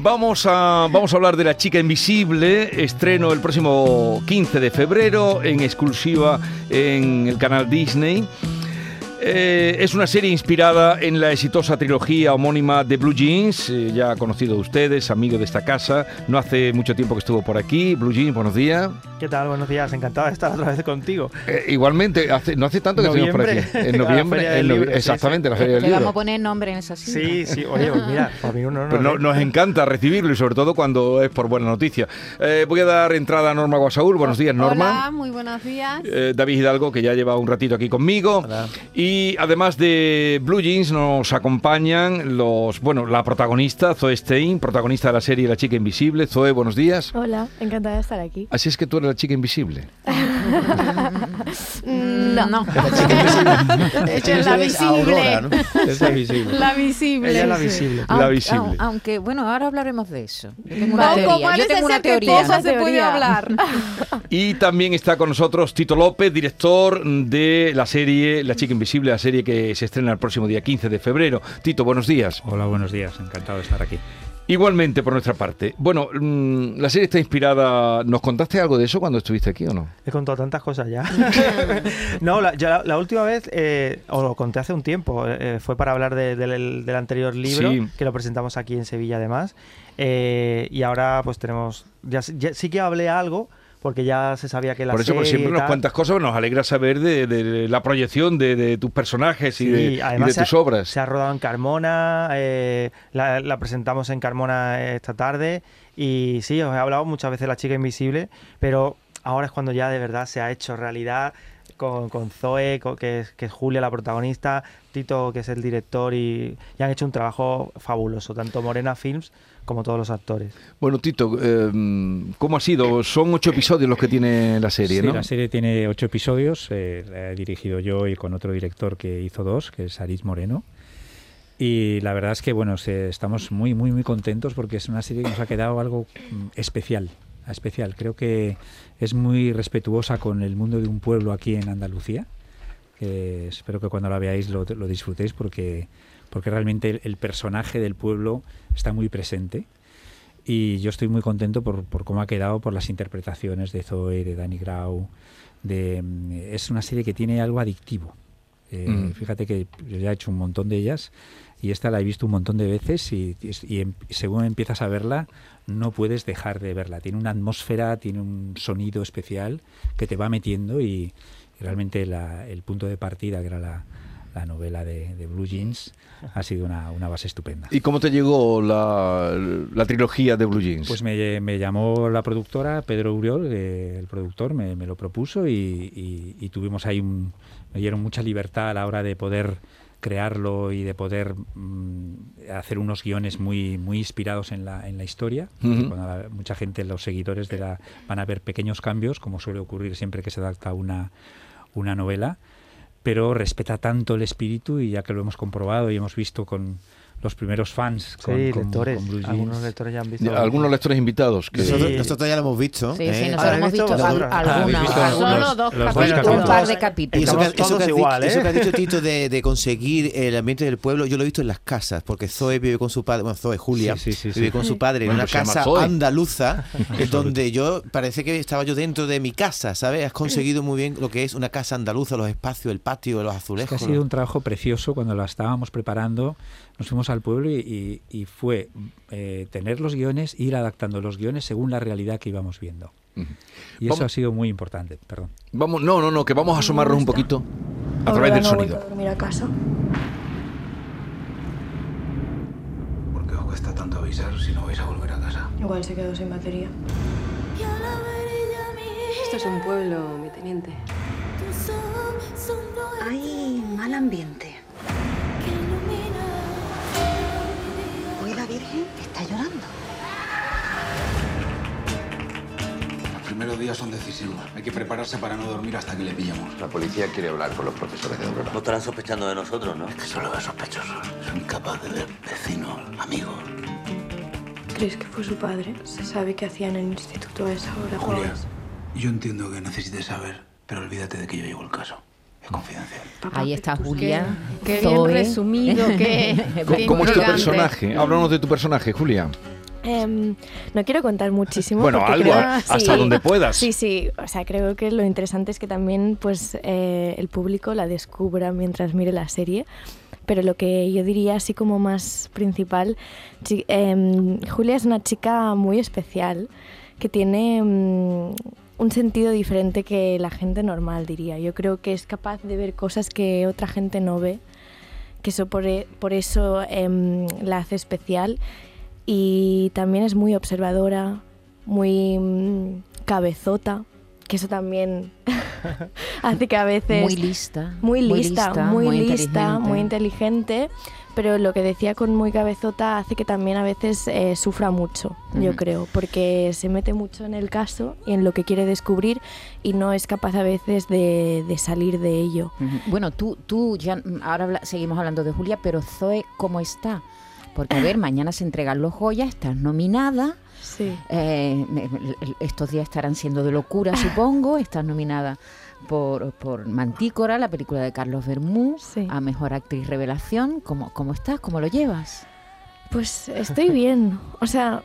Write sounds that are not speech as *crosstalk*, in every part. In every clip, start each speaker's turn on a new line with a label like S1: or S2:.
S1: Vamos a, vamos a hablar de La chica invisible, estreno el próximo 15 de febrero en exclusiva en el canal Disney. Eh, es una serie inspirada en la exitosa trilogía homónima de Blue Jeans, eh, ya conocido de ustedes, amigo de esta casa. No hace mucho tiempo que estuvo por aquí. Blue Jeans, buenos días.
S2: ¿Qué tal? Buenos días, encantado de estar otra vez contigo.
S1: Eh, igualmente, hace, no hace tanto que estuvimos por aquí. En noviembre, en *laughs* exactamente, la Feria del
S3: Le
S1: Libro.
S3: vamos a poner nombre en esa cinta.
S2: Sí, sí, oye, pues mira, *laughs* para mí uno no.
S1: Pues no- nos encanta recibirlo y sobre todo cuando es por buena noticia. Eh, voy a dar entrada a Norma Guasaúl. Buenos días, Norma.
S4: Hola, muy buenos días.
S1: Eh, David Hidalgo, que ya lleva un ratito aquí conmigo.
S2: Hola.
S1: Y además de Blue Jeans, nos acompañan los, bueno, la protagonista, Zoe Stein, protagonista de la serie La Chica Invisible. Zoe, buenos días.
S5: Hola, encantada de estar aquí.
S1: Así es que tú eres la chica invisible. *laughs*
S4: No, no. *laughs*
S5: Ella
S4: es la visible. *laughs*
S2: Es la visible.
S4: La visible.
S2: Ella es la visible.
S1: La
S3: Aunque-
S1: visible.
S3: au- Aunque, bueno, ahora hablaremos de eso. Yo tengo
S4: No,
S3: una teoría.
S4: ¿cómo
S3: Yo
S4: parece
S3: tengo una teoría.
S4: cosas se puede hablar?
S1: Y también está con nosotros Tito López, director de la serie La Chica Invisible, la serie que se estrena el próximo día 15 de febrero. Tito, buenos días.
S6: Hola, buenos días, encantado de estar aquí.
S1: Igualmente por nuestra parte. Bueno, mm, la serie está inspirada. ¿Nos contaste algo de eso cuando estuviste aquí o no?
S2: He contado tantas cosas ya. *laughs* no, la, ya la, la última vez, eh, os lo conté hace un tiempo, eh, fue para hablar de- del, del anterior libro,
S1: Sí.
S2: que lo presentamos aquí en Sevilla además. Eh, y ahora pues tenemos, ya, ya sí que hablé algo, porque ya se sabía que la
S1: Por eso, pues siempre
S2: tal-
S1: cuentas cosas, nos alegra saber de, de la proyección de, de tus personajes y
S2: Sí,
S1: de, y de
S2: ha-
S1: tus obras.
S2: Se ha rodado en Carmona, eh, la, la presentamos en Carmona esta tarde y sí, os he hablado muchas veces de La Chica Invisible, pero ahora es cuando ya de verdad se ha hecho realidad con, con Zoe, que, es, que es Julia la protagonista, Tito que es el director y, y han hecho un trabajo fabuloso, tanto Morena Films como todos los actores.
S1: Bueno, Tito, eh, ¿cómo ha sido? Son ocho episodios los que tiene la serie,
S6: Sí,
S1: ¿no?
S6: la serie tiene ocho episodios, eh, la he dirigido yo y con otro director que hizo dos, que es Aris Moreno. Y la verdad es que bueno, se- estamos muy, muy, muy contentos porque es una serie que nos ha quedado algo mm, especial, especial. Creo que es muy respetuosa con el mundo de un pueblo aquí en Andalucía. que espero que cuando la veáis lo, lo disfrutéis porque, porque realmente el, el personaje del pueblo está muy presente. Y yo estoy muy contento por, por cómo ha quedado, por las interpretaciones de Zoe, de Danny Grau. De, mm, es una serie que tiene algo adictivo. Eh,
S1: Mm.
S6: Fíjate que yo ya he hecho un montón de ellas y esta la he visto un montón de veces y, y- y em- según empiezas a verla no puedes dejar de verla. Tiene una atmósfera, tiene un sonido especial que te va metiendo y, y realmente la- el punto de partida, que era la, la novela de, de Blue Jeans, ha sido una, una base estupenda.
S1: ¿Y cómo te llegó la, la trilogía de Blue Jeans?
S6: Pues me, me llamó la productora, Pedro Uriol, eh, el productor, me, me lo propuso y, y- y tuvimos ahí un, me dieron mucha libertad a la hora de poder crearlo y de poder mm, hacer unos guiones muy, muy inspirados en la, en la historia.
S1: Ujú.
S6: Cuando la- mucha gente, los seguidores de la, van a ver pequeños cambios, como suele ocurrir siempre que se adapta una, una novela, pero respeta tanto el espíritu y ya que lo hemos comprobado y hemos visto con los primeros fans, con,
S2: sí,
S6: con-
S2: lectores,
S6: con Blue
S2: algunos lectores ya han visto.
S1: Ya, Algunos lectores invitados que...
S2: Sí.
S7: Nosotros, nosotros ya lo hemos visto.
S3: Sí,
S7: ¿eh?
S3: sí, nosotros
S2: ¿Habéis
S3: hemos
S2: visto?
S3: visto al-
S2: Vosotros.
S6: Ah, ¿habéis
S3: alguna,
S6: visto
S4: Solo
S3: algunos-
S4: dos
S6: los dos
S4: capítulos.
S6: capítulos.
S3: un par de
S7: Y
S3: capítulos.
S7: Eso que, eso que
S2: igual, ¿eh?
S7: eso que has dicho, Tito, de, de conseguir el ambiente del pueblo, yo lo he visto en las casas, porque Zoe vive con su padre, bueno, Zoe, Julia,
S6: Sí, sí, sí,
S7: vive
S6: sí.
S7: con su padre en
S1: Bueno,
S7: una
S1: pues
S7: casa andaluza, *laughs* en donde yo parece que estaba yo dentro de mi casa, ¿sabes? Has conseguido muy bien lo que es una casa andaluza, los espacios, el patio, los
S6: Es
S7: azulejos.
S6: que ha sido un trabajo precioso cuando la estábamos preparando. Nos fuimos al pueblo y, y- y fue eh, tener los guiones, ir adaptando los guiones según la realidad que íbamos viendo. Y eso ha sido muy importante, perdón.
S1: Vamos, no, no, no, que vamos a asomarnos un poquito a
S5: Ahora
S1: través del
S5: no
S1: sonido.
S5: a dormir a casa.
S8: ¿Por qué os cuesta tanto avisar si no vais a volver a casa?
S5: Igual se quedó sin batería.
S9: Esto es un pueblo, mi teniente.
S3: Hay mal ambiente. Está llorando.
S8: Los primeros días son decisivos. Hay que prepararse para no dormir hasta que le pillemos.
S10: La policía quiere hablar con los profesores de Aurora.
S11: No estarán sospechando de nosotros, ¿no?
S8: Que solo ve sospechosos. Son incapaces de ver vecinos, amigos.
S5: ¿Crees que fue su padre? Se sabe que hacía en el instituto a esa hora.
S8: Julia, yo entiendo que necesites saber, pero olvídate de que yo llevo el caso. Es confidencial.
S4: Papá,
S3: Ahí está Julia.
S4: Qué, qué bien resumido, *laughs* qué,
S1: ¿Cómo,
S4: qué
S1: cómo es tu personaje? Háblanos de tu personaje, Julia.
S5: Em, no quiero contar muchísimo.
S1: Bueno, algo,
S5: creo-
S1: a- hasta donde puedas.
S5: Sí, sí. O sea, creo que lo interesante es que también pues, eh, el público la descubra mientras mire la serie. Pero lo que yo diría así como más principal, em, Julia es una chica muy especial que tiene mm, un sentido diferente que la gente normal, diría. Yo creo que es capaz de ver cosas que otra gente no ve, que eso por, e- por eso em, la hace especial y también es muy observadora, muy mm, cabezota, que eso también *laughs* hace que a veces...
S12: Muy lista,
S5: Muy
S12: muy
S5: lista,
S12: lista,
S5: muy,
S12: muy
S5: lista,
S12: inteligente.
S5: muy inteligente, pero lo que decía con muy cabezota hace que también a veces eh, sufra mucho, yo creo, porque se mete mucho en el caso y en lo que quiere descubrir y no es capaz a veces de, de salir de ello.
S12: Bueno, tú, tú ya mm, ahora habla- seguimos hablando de Julia, pero Zoe, ¿cómo está? Porque a ver, mañana se entregan los joyas, estás nominada.
S5: Sí.
S12: eh, estos días estarán siendo de locura, supongo. Estás nominada por, por Mantícora, la película de Carlos Bermú, a Mejor Actriz Revelación. ¿Cómo, ¿Cómo estás? ¿Cómo lo llevas?
S5: Pues estoy bien, o sea,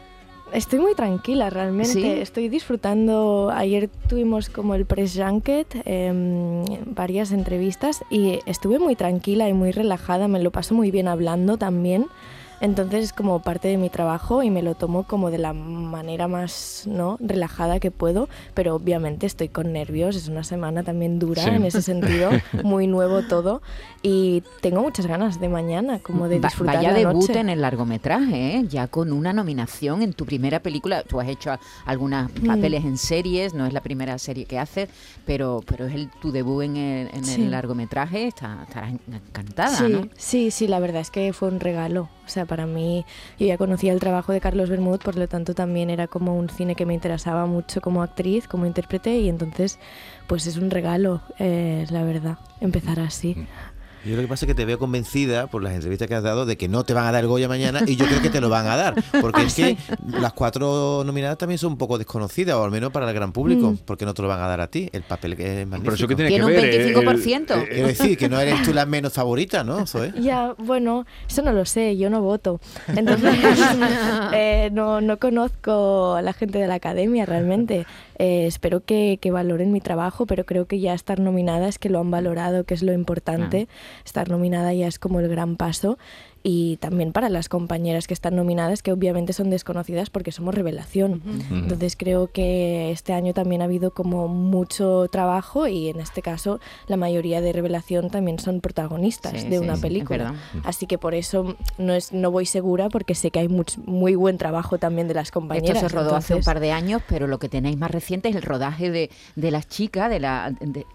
S5: estoy muy tranquila realmente,
S12: ¿Sí?
S5: estoy disfrutando, ayer tuvimos como el press junket, em, varias entrevistas y estuve muy tranquila y muy relajada, me lo paso muy bien hablando también. Entonces es como parte de mi trabajo y me lo tomo como de la manera más ¿no? relajada que puedo, pero obviamente estoy con nervios, es una semana también dura
S12: Sí.
S5: en ese sentido, *laughs* muy nuevo todo y tengo muchas ganas de mañana como de
S12: Va-
S5: disfrutar
S12: Vaya
S5: la
S12: debut
S5: noche.
S12: en el largometraje, ¿eh? ya con una nominación en tu primera película. Tú has hecho algunos
S5: Mm.
S12: papeles en series, no es la primera serie que haces, pero, pero es el, tu debut en el, en el
S5: Sí.
S12: largometraje. Está, estarás encantada,
S5: sí,
S12: ¿no?
S5: sí, sí, la verdad es que fue un regalo. O sea, para mí, yo ya conocía el trabajo de Carlos Bermud, por lo tanto también era como un cine que me interesaba mucho como actriz, como intérprete, y entonces, pues es un regalo, eh, la verdad, empezar así.
S7: Yo lo que pasa es que te veo convencida por las entrevistas que has dado de que no te van a dar el Goya mañana y yo creo que te lo van a dar. Porque *laughs*
S5: Ah,
S7: es que las cuatro nominadas también son un poco desconocidas, o al menos para el gran público,
S5: Mm.
S7: porque no te lo van a dar a ti. El papel que es magnífico.
S1: eso qué tiene
S12: Tiene que un ver, el- 25%. el-
S7: Quiero decir que no eres tú la menos *laughs* favorita, ¿no? Zoe?
S5: Ya, bueno, eso no lo sé, yo no voto. Entonces, *laughs* eh, no, no conozco a la gente de la academia realmente. Eh, espero que, que valoren mi trabajo, pero creo que ya estar nominada es que lo han valorado, que es lo importante. Estar nominada ya es como el gran paso. Y también para las compañeras que están nominadas, que obviamente son desconocidas porque somos revelación. Entonces creo que este año también ha habido como mucho trabajo y en este caso la mayoría de revelación también son protagonistas
S12: Sí,
S5: de
S12: sí,
S5: una película. Así que por eso no es no voy segura porque sé que hay much- muy buen trabajo también de las compañeras.
S12: Esto se rodó hace un par de años, pero lo que tenéis más reciente es el rodaje de, de las chicas, de la... De,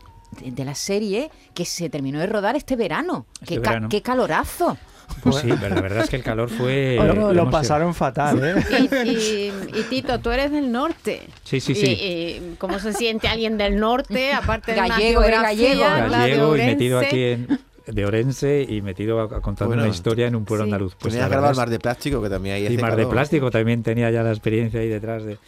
S12: la serie que se terminó de rodar este verano.
S6: Este
S12: ¡Qué, ca-
S6: verano.
S12: qué calorazo!
S6: Pues sí, pero la verdad es que el calor fue... *laughs*
S2: Lo, pasaron fatal, ¿eh?
S4: Y, y- y Tito, tú eres del norte.
S6: Sí, sí, sí.
S4: y ¿Cómo se siente alguien del norte, aparte de una
S12: Gallego,
S4: geografía,
S12: gallego.
S4: de
S6: Gallego y metido aquí en, de Orense y metido a,
S7: Bueno,
S6: una historia en un pueblo
S4: sí.
S6: andaluz. Pues
S7: Tenías
S6: la
S7: que grabar Mar de Plástico, que también ahí
S6: y Mar de. Plástico también tenía ya la experiencia ahí detrás de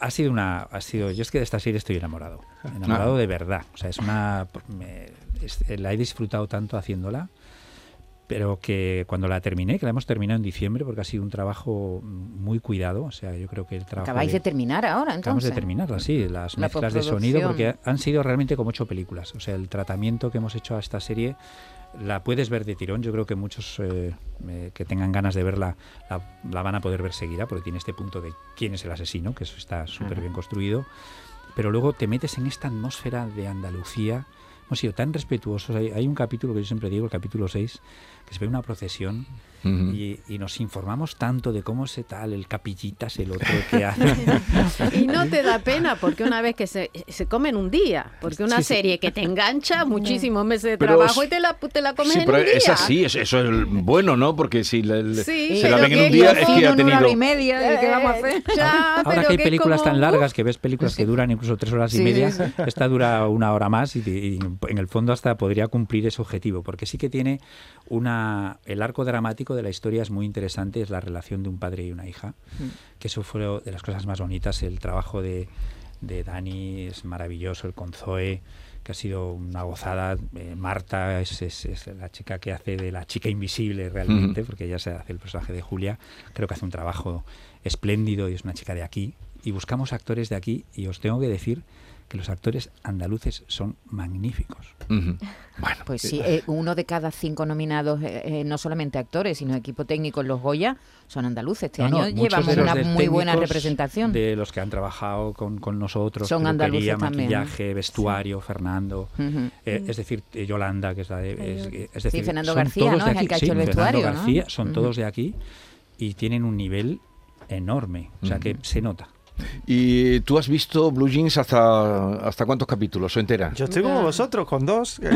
S6: ha sido una ha sido yo es que de esta serie estoy enamorado enamorado
S1: Ah.
S6: de verdad o sea es una me- es- la he disfrutado tanto haciéndola pero que cuando la terminé que la hemos terminado en diciembre porque ha sido un trabajo muy cuidado o sea yo creo que el trabajo
S12: Acabáis de terminar ahora,
S6: Acabamos
S12: entonces.
S6: de terminarla, sí, las
S12: La
S6: mezclas de sonido, porque han sido realmente como ocho películas. O sea, el tratamiento que hemos hecho a esta serie la puedes ver de tirón. Yo creo que muchos eh, eh, que tengan ganas de verla la, la van a poder ver seguida, porque tiene este punto de quién es el asesino, que eso está súper bien construido. Pero luego te metes en esta atmósfera de Andalucía. Hemos sido tan respetuosos. Hay, hay un capítulo que yo siempre digo, el capítulo 6, que se ve una procesión y, y nos informamos tanto de cómo se tal, el capillitas, el otro que *laughs* hace.
S4: Y no te da pena, porque una vez que se, se comen un día, porque una
S6: Sí, sí.
S4: serie que te engancha *laughs* muchísimos meses de
S1: Pero
S4: trabajo y te la, te la comes
S1: Sí,
S4: en
S1: pero
S4: un día.
S1: es así, es- eso es el bueno, ¿no? Porque si la, la-
S4: Sí,
S1: se la ven en un día es que ha
S12: en una hora
S1: tenido...
S12: y media, ¿y ¿qué vamos a hacer? *laughs*
S4: Ya,
S6: Ahora
S4: pero
S6: que hay películas
S4: como-
S6: tan largas, que ves películas que duran incluso tres horas y media, esta dura una hora más y, y en el fondo hasta podría cumplir ese objetivo, porque sí que tiene una... El arco dramático de la historia es muy interesante, es la relación de un padre y una hija,
S12: Mm.
S6: que eso fue de las cosas más bonitas, el trabajo de de Dani es maravilloso, el con Zoe, que ha sido una gozada. Eh, Marta es, es- es la chica que hace de la chica invisible realmente,
S1: Ujú.
S6: porque ella se hace el personaje de Julia. Creo que hace un trabajo espléndido y es una chica de aquí. Y buscamos actores de aquí y os tengo que decir que los actores andaluces son magníficos. *laughs*
S1: Bueno,
S12: Pues sí, eh, uno de cada cinco nominados, eh, eh, no solamente actores, sino equipo técnico en los Goya, son andaluces. Este
S6: No, no,
S12: año
S6: muchos
S12: llevamos una muy buena representación.
S6: De los que han trabajado con, con nosotros,
S12: Son andaluces también, ¿no?
S6: maquillaje, vestuario, Fernando.
S12: Ujú.
S6: eh, es decir, eh, Yolanda, que es la de. es,
S12: Sí,
S6: es decir,
S12: Fernando
S6: son
S12: García, ¿no? Es el que ha hecho
S6: Sí,
S12: el
S6: Fernando
S12: vestuario, ¿no?
S6: García, son
S12: Ujú.
S6: todos de aquí y tienen un nivel enorme. O sea que se nota.
S1: ¿Y tú has visto Blue Jeans hasta, hasta cuántos capítulos o entera?
S2: Yo estoy como vosotros, con dos. *laughs*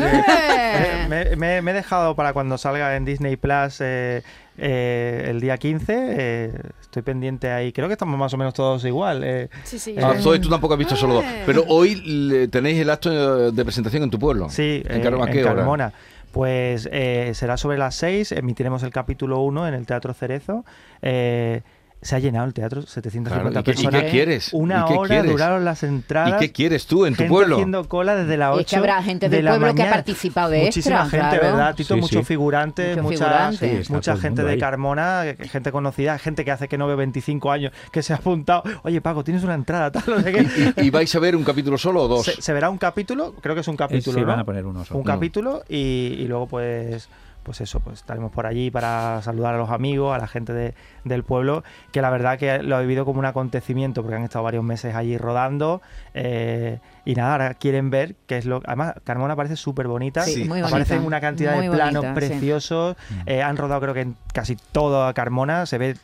S2: Eh,
S4: ¡Eh!
S2: me, me- me he dejado para cuando salga en Disney Plus eh, eh, el día 15. eh, estoy pendiente ahí. Creo que estamos más o menos todos igual. eh,
S5: Sí, sí.
S1: Ah, Zoe, tú tampoco has visto solo dos.
S4: Eh.
S1: Pero hoy le- tenéis el acto de presentación en tu pueblo.
S2: Sí,
S1: ¿En,
S2: eh,
S1: Car- a
S2: en? Carmona. Pues eh, será sobre las 6, emitiremos el capítulo 1 en el Teatro Cerezo. Eh, se ha llenado el teatro, 750
S1: Claro, ¿y qué- y
S2: personas.
S1: qué quieres?
S2: Una
S1: ¿Y qué
S2: hora
S1: quieres?
S2: duraron las
S1: ¿Y
S2: entradas.
S1: qué quieres tú en tu
S2: gente
S1: pueblo?
S2: haciendo cola desde las 8
S12: Es que habrá gente
S2: de
S12: del
S2: la
S12: pueblo que ha
S2: mañana.
S12: participado de
S2: Muchísima
S12: extra,
S2: gente,
S12: claro.
S2: ¿verdad, Tito?
S6: Sí,
S2: muchos
S6: sí.
S2: figurantes,
S12: Muchos
S2: mucha,
S6: está
S2: mucha gente de. Carmona, gente conocida, gente que hace que no ve 25 años, que se ha apuntado. Oye, Paco, tienes una entrada, tal, no sé qué.
S1: ¿Y, y vais a ver un capítulo solo o dos?
S2: Se, se verá un capítulo, creo que es un
S6: Eh,
S2: capítulo,
S6: sí,
S2: ¿no?
S6: van a poner uno solo.
S2: un capítulo y, y luego pues pues eso, pues estaremos por allí para saludar a los amigos, a la gente de- del pueblo, que la verdad que lo he vivido como un acontecimiento, porque han estado varios meses allí rodando, eh, y nada, ahora quieren ver qué es lo... Además, Carmona parece súper bonita,
S12: Sí, muy bonita.
S2: aparecen una cantidad
S12: Muy
S2: de planos
S12: bonita,
S2: preciosos,
S6: Mm.
S2: eh, han rodado creo que en casi todo Carmona, se ve,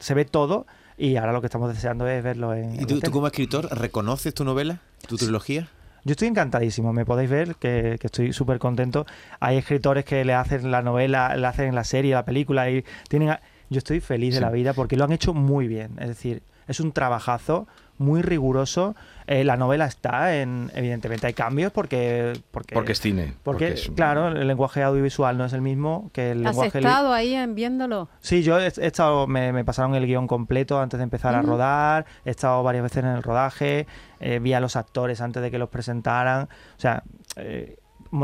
S2: se ve todo, y ahora lo que estamos deseando es verlo en...
S7: ¿Y tú, tú como escritor reconoces tu novela, tu trilogía?
S2: Yo estoy encantadísimo, me podéis ver que, que estoy súper contento. Hay escritores que le hacen la novela, le hacen la serie, la película y tienen... a- Yo estoy feliz de la vida porque lo han hecho muy bien. Es decir, es un trabajazo muy riguroso. Eh, la novela está en... Evidentemente hay cambios porque... Porque,
S1: Porque es cine.
S2: porque,
S1: es-
S2: claro, el lenguaje audiovisual no es el mismo que el
S4: ¿Has
S2: lenguaje... li-
S4: estado ahí en viéndolo?
S2: Sí, yo he, he estado, me, me pasaron el guion completo antes de empezar a rodar, he estado varias veces en el rodaje, eh, vi a los actores antes de que los presentaran, o sea, eh,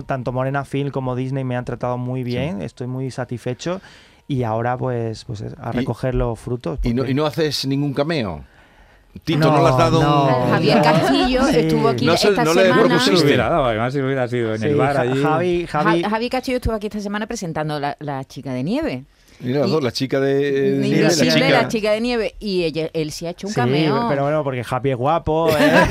S2: tanto Morena Film como Disney me han tratado muy bien, estoy muy satisfecho y ahora pues, pues es, a
S1: Y-
S2: recoger los frutos.
S1: ¿Y no,
S2: porque-
S1: ¿Y no haces ningún cameo? Tito, ¿no,
S2: No,
S1: le has dado
S2: no.
S1: un...?
S12: Javier Castillo
S2: Sí.
S12: estuvo aquí
S1: No se-
S12: esta
S1: no le
S12: semana.
S1: propusiste.
S6: No se lo hubiera dado, además si hubiera sido en
S2: Sí,
S6: el bar allí.
S2: Javi, Javi,
S12: Ja- Javi Castillo estuvo aquí esta semana presentando la, la chica de nieve.
S1: Mira las
S12: Y-
S1: dos, la chica de...
S12: Ni
S2: sí,
S1: la
S2: sí,
S12: Invisible,
S1: chica.
S12: la chica de nieve. Y ella, él sí ha hecho un
S2: Sí,
S12: cameo.
S2: pero bueno, porque Javi es guapo, *laughs* ¿eh?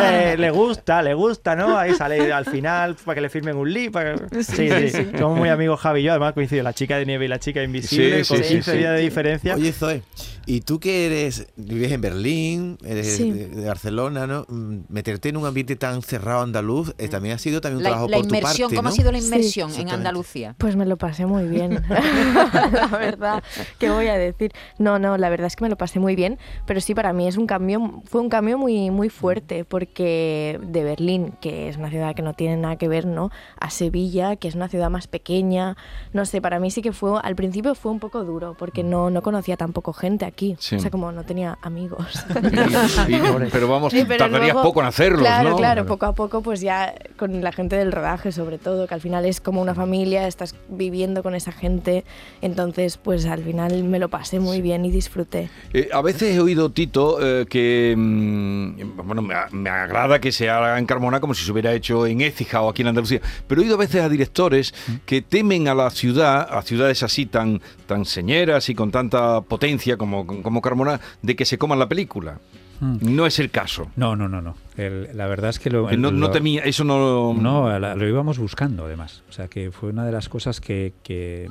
S2: Eh, le gusta, le gusta, ¿no? Ahí sale al final para que le firmen un libro. Sí, sí, somos muy amigos Javi y yo, además coincido, la chica de nieve y la chica invisible,
S1: Sí,
S2: con
S1: sí, sí,
S2: 15
S1: sí.
S2: días de diferencia.
S7: Oye, Zoe, ¿y tú que eres, vives en Berlín, eres
S5: Sí.
S7: de, de Barcelona, ¿no? Mm, Meterte en un ambiente tan cerrado andaluz eh, también ha sido también un
S12: la,
S7: trabajo
S12: la
S7: por tu
S12: inmersión,
S7: parte,
S12: ¿cómo
S7: ¿no?
S12: ha sido la
S5: Sí.
S12: inmersión en. Andalucía?
S5: Pues me lo pasé muy bien, *laughs* *laughs* la verdad. ¿Qué voy a decir? No, no, la verdad es que me lo pasé muy bien, pero sí para mí es un cambio, fue un cambio muy, muy fuerte, porque de Berlín, que es una ciudad que no tiene nada que ver, ¿no? A Sevilla, que es una ciudad más pequeña, no sé, para mí sí que fue, al principio fue un poco duro, porque no, no conocía tampoco gente aquí,
S1: Sí.
S5: o sea, como no tenía amigos. *laughs*
S1: Y- y- pero vamos,
S5: Sí, pero
S1: tardarías
S5: luego-
S1: poco en hacerlos,
S5: Claro,
S1: ¿no?
S5: claro, poco a poco, pues ya con la gente del rodaje, sobre todo, que al final es como una familia, estás viviendo con esa gente, entonces, pues al final me lo pasé muy bien y disfruté.
S1: Eh, a veces he oído, Tito, eh, que mm, bueno, me agrada que se haga en Carmona como si se hubiera hecho en Écija o aquí en Andalucía, pero he oído a veces a directores que temen a la ciudad, a ciudades así tan, tan señeras y con tanta potencia como, como Carmona, de que se coman la película.
S6: Mm.
S1: No es el caso.
S6: No, no, no, no. El- la verdad es que lo,
S1: no, no
S6: lo-
S1: temía, eso no...
S6: No, la- lo íbamos buscando además. O sea, que fue una de las cosas que, que, eh,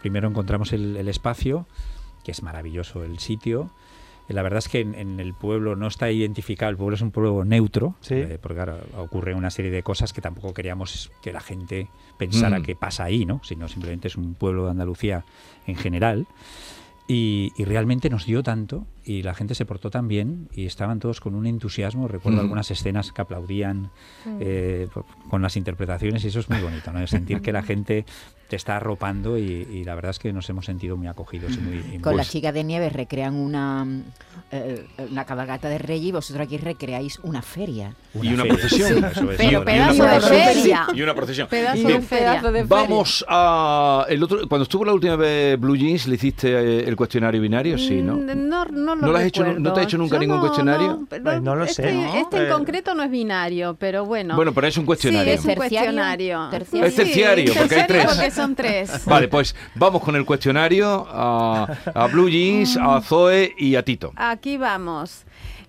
S6: primero encontramos el, el espacio, que es maravilloso el sitio. Eh, La verdad es que en, en el pueblo no está identificado, el pueblo es un pueblo neutro,
S2: Sí.
S6: eh, porque claro, ocurre una serie de cosas que tampoco queríamos que la gente pensara
S1: Mm.
S6: que pasa ahí, ¿no? Sino simplemente es un pueblo de Andalucía en general. Y, y realmente nos dio tanto y la gente se portó tan bien y estaban todos con un entusiasmo. Recuerdo
S1: Mm.
S6: algunas escenas que aplaudían eh, con las interpretaciones y eso es muy bonito, ¿no? Sentir que la gente te está arropando y, y la verdad es que nos hemos sentido muy acogidos y muy... y
S12: Con
S6: muy-
S12: las chicas de nieve recrean una, eh, una cabalgata de Reyes y vosotros aquí recreáis una feria.
S6: Una
S1: y una
S6: feria,
S1: procesión.
S6: sí, eso es.
S4: Pero pedazo de feria.
S1: Y una procesión.
S4: Pedazo
S1: Bien.
S4: de feria.
S1: Vamos a el otro cuando estuvo la última vez Blue Jeans le hiciste eh, el cuestionario binario, sí, ¿no?
S4: Mm, No, no, lo
S1: ¿No lo has hecho- no te has hecho nunca
S4: Yo
S1: ningún
S4: no,
S1: cuestionario?
S4: No, pero
S2: Pues no lo
S4: este,
S2: sé, ¿no?
S4: Este en
S2: Eh,
S4: concreto no es binario, pero bueno.
S1: Bueno, pero es un cuestionario.
S4: Sí, es un
S12: Terciario,
S4: cuestionario.
S12: terciario.
S1: Es terciario, porque hay tres.
S4: porque son tres. *laughs*
S1: Vale, pues vamos con el cuestionario a, a Blue Jeans, a Zoe y a Tito.
S4: Aquí vamos.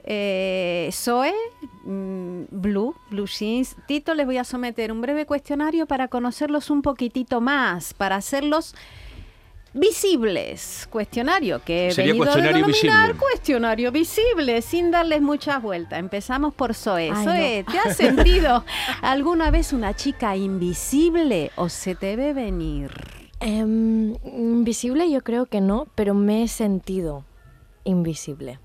S4: Eh, Zoe, mm, Blue, Blue Jeans. Tito, les voy a someter un breve cuestionario para conocerlos un poquitito más, para hacerlos visibles. Cuestionario que he
S1: Sería
S4: venido
S1: cuestionario
S4: a denominar
S1: visible.
S4: cuestionario visible, sin darles muchas vueltas. Empezamos por Zoe.
S5: Ay,
S4: Zoe,
S5: no.
S4: ¿te has *laughs* sentido alguna vez una chica invisible o se te ve venir?
S5: Em, invisible yo creo que no, pero me he sentido invisible.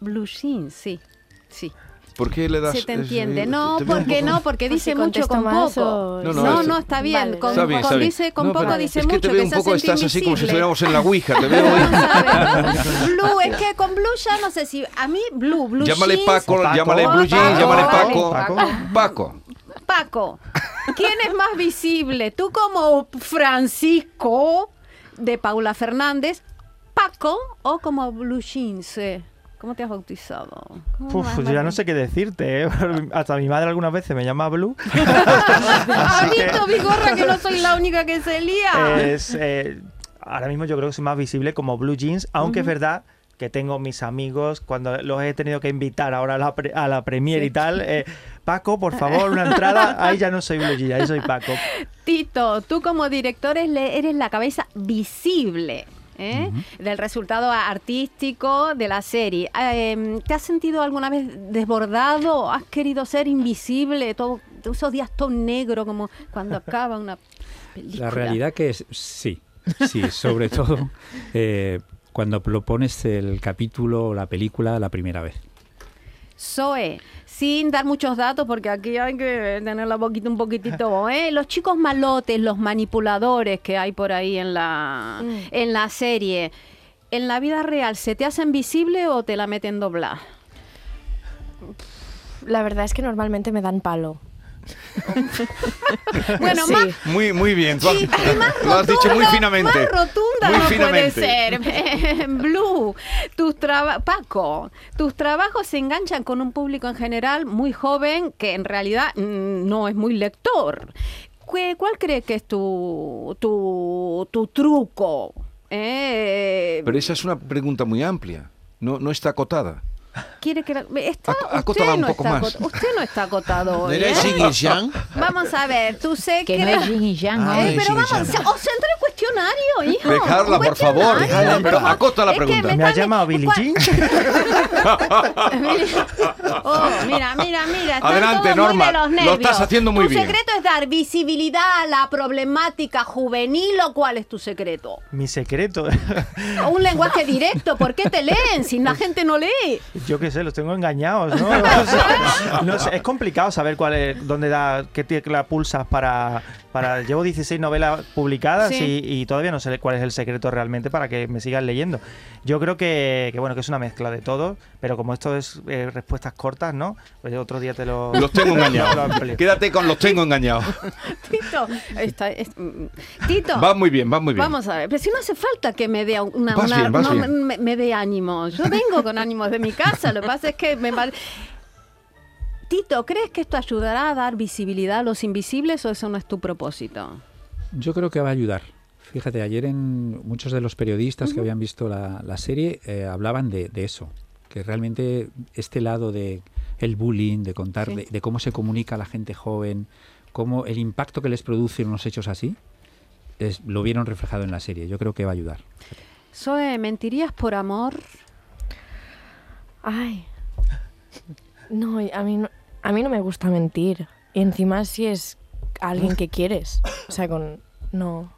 S4: Blue Jeans, sí, sí.
S1: ¿Por qué le das
S4: Se te
S1: es-
S4: entiende.
S1: eh,
S4: No,
S1: te un
S4: porque no, porque
S5: Pues
S4: dice
S5: si
S4: mucho con
S5: más
S4: poco.
S1: No,
S4: No,
S1: no,
S4: no, está bien.
S5: Vale,
S4: con,
S1: Está bien,
S4: con
S1: está bien.
S4: dice con
S1: No,
S4: poco dice
S1: es que
S4: mucho
S1: te veo un
S4: se
S1: poco, estás así como si
S4: invisible.
S1: estuviéramos en la Ouija, te *laughs* veo. *laughs*
S4: Blue, es que con Blue ya no sé si. A mí, Blue, Blue
S1: Llámale
S4: Jeans-
S1: Paco,
S2: Paco.
S1: llámale Blue Jeans,
S4: Paco,
S1: llámale. Paco.
S2: Paco.
S1: Paco.
S4: Paco, ¿quién es más visible? ¿Tú como Francisco de Paula Fernández, Paco o como Blue Jeans? eh? ¿Cómo te has bautizado? ¿Cómo
S2: Uf, pues yo ya no sé qué decirte, ¿eh? *laughs* Hasta mi madre algunas veces me llama Blue. *laughs*
S4: ¿Has visto, Vigorra, que no soy la única que se lía?
S2: es, eh, ahora mismo yo creo que soy más visible como Blue Jeans, aunque es verdad que tengo mis amigos, cuando los he tenido que invitar ahora a la, pre- a la premier y tal, eh, Paco, por favor, una entrada, ahí ya no soy Blue Jeans, ahí soy Paco.
S4: Tito, tú como director eres la cabeza visible. ¿Eh? del resultado artístico de la serie. Eh, ¿Te has sentido alguna vez desbordado? ¿Has querido ser invisible? Todo, esos días todo negro como cuando acaba una película.
S6: La realidad que es sí, sí, sobre todo *laughs* eh, cuando lo pones el capítulo o la película la primera vez.
S4: Zoe, sin dar muchos datos, porque aquí hay que tener la boquita un poquitito, *laughs* ¿eh? Los chicos malotes, los manipuladores que hay por ahí en la,
S5: Mm.
S4: en la serie, ¿en la vida real se te hacen visible o te la meten doblar?
S5: La verdad es que normalmente me dan palo. *laughs*
S4: Bueno,
S5: Sí.
S4: más,
S1: Muy, muy bien. Tú has-
S4: y- *laughs* y más
S1: lo has dicho muy finamente.
S4: Más rotunda
S1: Muy
S4: no
S1: finamente.
S4: puede ser. *laughs* Blue, tus Paco, tus trabajos se enganchan con un público en general muy joven que en realidad mm, no es muy lector. ¿Cuál, cuál crees que es tu, tu, tu truco? Eh,
S1: Pero esa es una pregunta muy amplia. No, no está acotada.
S4: ¿Quiere que la- está,
S1: Ac-
S4: usted,
S1: acótala un
S4: no
S1: poco
S4: está
S1: más.
S4: usted no está acotado
S7: ¿No
S4: hoy, ¿eh?
S7: Jin y Yang?
S4: Vamos a ver, tú sé
S12: Que
S4: que...
S12: no es yin y yang.
S7: Ah,
S12: ¿no?
S4: Eh,
S7: es
S4: pero vamos,
S7: Yang.
S4: se- os centro el cuestionario, hijo.
S1: Dejadla,
S4: un
S1: por favor.
S4: cuestionario,
S1: Pero acota la
S4: es que
S1: pregunta.
S2: ¿Me
S4: están-
S2: llamado Billie
S4: ¿cuál-
S2: Jean? *laughs*
S4: Oh, mira, mira, mira. están
S1: Adelante,
S4: todos muy
S1: Norma,
S4: de los
S1: lo estás haciendo muy
S4: ¿Tu
S1: bien.
S4: secreto es dar visibilidad a la problemática juvenil o cuál es tu secreto?
S2: Mi secreto,
S4: O *laughs* un lenguaje directo, ¿por qué te leen si la gente no lee?
S2: yo qué sé, los tengo engañados, ¿no? *laughs* Sé, es complicado saber cuál es, dónde da, qué tecla pulsas para, para... Llevo 16 novelas publicadas
S4: Sí.
S2: y, y todavía no sé cuál es el secreto realmente para que me sigan leyendo. Yo creo que, que, bueno, que es una mezcla de todo, pero como esto es eh, respuestas cortas, ¿no? Pues yo otro día te lo...
S1: Los tengo *laughs* engañados. Quédate con los tengo engañados. *laughs*
S4: Tito, está- es- mm, Tito.
S1: Va muy bien, va muy bien.
S4: Vamos a ver, pero si no hace falta que me dé una,
S1: Vas
S4: una-
S1: bien, vas
S4: no. Me, me dé ánimo. Yo vengo con ánimos de mi casa, lo que pasa es que me Tito, ¿crees que esto ayudará a dar visibilidad a los invisibles o eso no es tu propósito?
S6: Yo creo que va a ayudar. Fíjate, ayer en muchos de los periodistas que habían visto la, la serie eh, hablaban de, de eso, que realmente este lado de el bullying, de contar
S4: Sí.
S6: de, de cómo se comunica a la gente joven, cómo el impacto que les produce unos hechos así, es- lo vieron reflejado en la serie. Yo creo que va a ayudar.
S4: Zoe, ¿mentirías por amor?
S5: Ay. No, a mí no, a mí no me gusta mentir. Y encima si es alguien que quieres. O sea, con... No.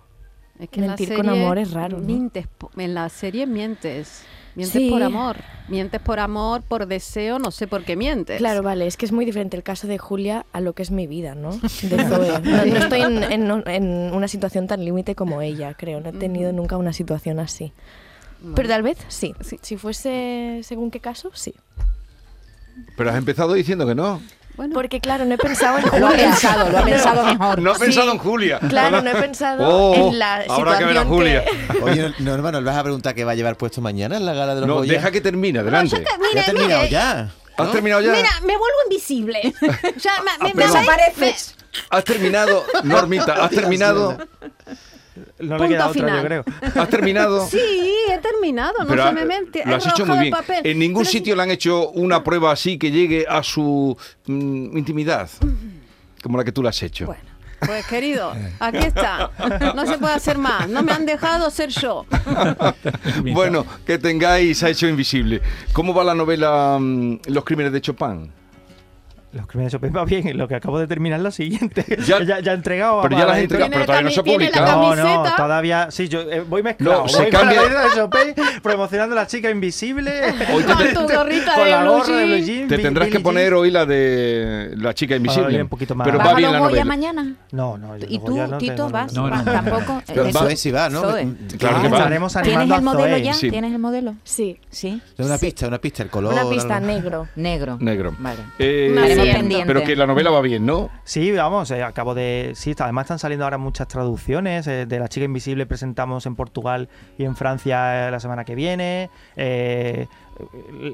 S4: Es que
S5: Mentir con amor es raro, ¿no?
S4: Mientes, po- en la serie mientes. Mientes
S5: Sí.
S4: por amor. Mientes por amor, por deseo, no sé por qué mientes.
S5: Claro, vale, es que es muy diferente el caso de Julia a lo que es mi vida, ¿no? *laughs* De Zoe. No, no estoy en, en- en una situación tan límite como ella, creo. No he tenido nunca una situación así. Pero tal vez sí. Si fuese según qué caso, sí.
S1: Pero has empezado diciendo que no.
S5: Porque claro, no he pensado en Julia.
S12: Lo ha pensado, lo ha pensado mejor.
S1: No has
S5: Sí.
S1: pensado en Julia.
S5: Claro, no he *laughs* pensado
S1: Oh,
S5: en la
S1: ahora que
S5: situación
S1: Julia.
S7: Oye, Norma, ¿nos vas a preguntar qué va a llevar puesto mañana en la gala de los
S1: No,
S7: Goya?
S1: deja que termine, adelante.
S4: mira,
S7: ya ha terminado
S4: mire,
S7: ya.
S1: ¿Has terminado ya?
S4: Mira, me vuelvo invisible. *laughs* ya, me, me-
S1: pero-
S4: me-
S12: Desapareces.
S1: ¿Has terminado, Normita? ¿Has terminado?
S2: No le
S4: Punto
S2: queda otra,
S4: final.
S2: yo creo. *laughs*
S1: ¿Has terminado?
S4: Sí, he terminado, no
S1: Pero
S4: se
S1: ha-
S4: me mente.
S1: lo
S4: he
S1: has hecho muy bien.
S4: el papel.
S1: En ningún
S4: Pero
S1: sitio le han hecho una prueba así que llegue a su mm, intimidad, como la que tú le has hecho.
S4: Bueno, pues querido, aquí está. No se puede hacer más. No me han dejado ser yo. *laughs*
S1: Bueno, que tengáis ha hecho invisible. ¿Cómo va la novela mm, Los crímenes de Chopin?
S2: Los crímenes de va bien, lo que acabo de terminar es lo siguiente. *laughs*
S1: Ya-
S2: Ya, ya, he entregado.
S1: Pero
S2: a-
S1: ya las
S2: la
S1: has entregado, pero todavía no se
S4: la
S1: publicado.
S2: No, no, todavía. Sí, yo eh, voy mezclado.
S1: No, se
S2: voy
S1: cambia-
S2: la Chopin, *laughs* promocionando a la chica invisible.
S1: Hoy te- *laughs*
S4: Con tu gorrita
S2: con
S4: de
S2: la
S4: blue
S2: gorra de blue
S4: jean.
S1: Te tendrás que
S2: Billie
S1: poner
S2: Jean.
S1: hoy la de la chica invisible.
S2: un poquito más.
S1: Pero
S12: ¿Vas
S1: va bien la novela.
S12: mañana?
S2: No, no, yo
S12: ¿Y tú,
S2: ya no
S12: Tito,
S2: tengo-
S12: vas?
S6: No, no.
S12: ¿Tampoco?
S7: Pero
S12: Eh,
S7: Zoe sí va, ¿no?
S12: Zoe.
S1: Claro que va.
S2: estaremos
S12: ¿Tienes el modelo ya? ¿Tienes el modelo?
S5: Sí.
S12: Sí.
S7: Una pista, una pista, el color.
S5: Una pista negro.
S12: Negro.
S1: Negro.
S12: Vale.
S1: Pero que la novela va bien, ¿no?
S2: Sí, vamos, eh, acabo de... Sí, está- además están saliendo ahora muchas traducciones. eh, de La chica invisible presentamos en Portugal y en Francia eh, la semana que viene. eh,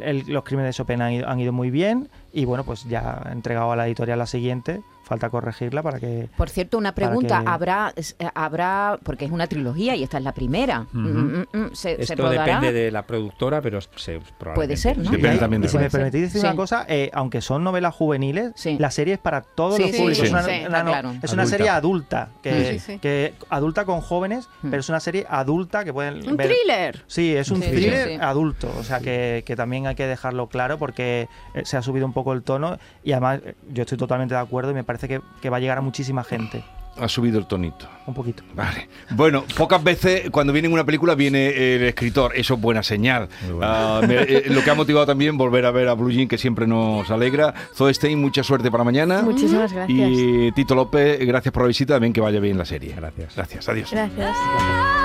S2: el- los crímenes de Chopin han ido, han ido muy bien. Y bueno, pues ya he entregado a la editorial la siguiente. Falta corregirla para que...
S12: Por cierto, una pregunta.
S2: que-
S12: ¿Habrá, eh, habrá, porque es una trilogía y esta es la primera. Mm, mm, mm, ¿se, se
S6: Esto depende de la productora, pero se, probablemente
S12: ser, ¿no?
S6: sí.
S1: Depende
S2: Y-
S1: también
S2: y si me
S12: puede
S2: permitís decir
S12: Sí.
S2: una cosa, eh, aunque son novelas juveniles,
S12: Sí.
S2: la serie es para todos
S12: Sí,
S2: los
S12: sí,
S2: públicos.
S1: sí,
S2: es una,
S12: sí,
S2: una
S12: está
S2: no-
S12: claro.
S2: es una serie adulta, que,
S4: Sí, sí.
S2: que adulta con jóvenes, pero es una serie adulta que pueden
S4: Un
S2: ver.
S4: thriller.
S2: Sí, es un thriller
S12: sí.
S2: adulto, o sea que, que también hay que dejarlo claro porque eh, se ha subido un poco el tono y además yo estoy totalmente de acuerdo y me parece que, que va a llegar a muchísima gente,
S1: Ha subido el tonito.
S2: un poquito.
S1: Vale. Bueno, pocas veces cuando viene en una película viene el escritor. Eso es buena señal.
S6: Bueno.
S1: Ah, me- eh, lo que ha motivado también volver a ver a Blue Jean, que siempre nos alegra. Zoe Stein, mucha suerte para mañana.
S5: Muchísimas gracias.
S1: Y Tito López, gracias por la visita. También que vaya bien la serie.
S6: Gracias.
S1: Gracias. Adiós.
S5: Gracias.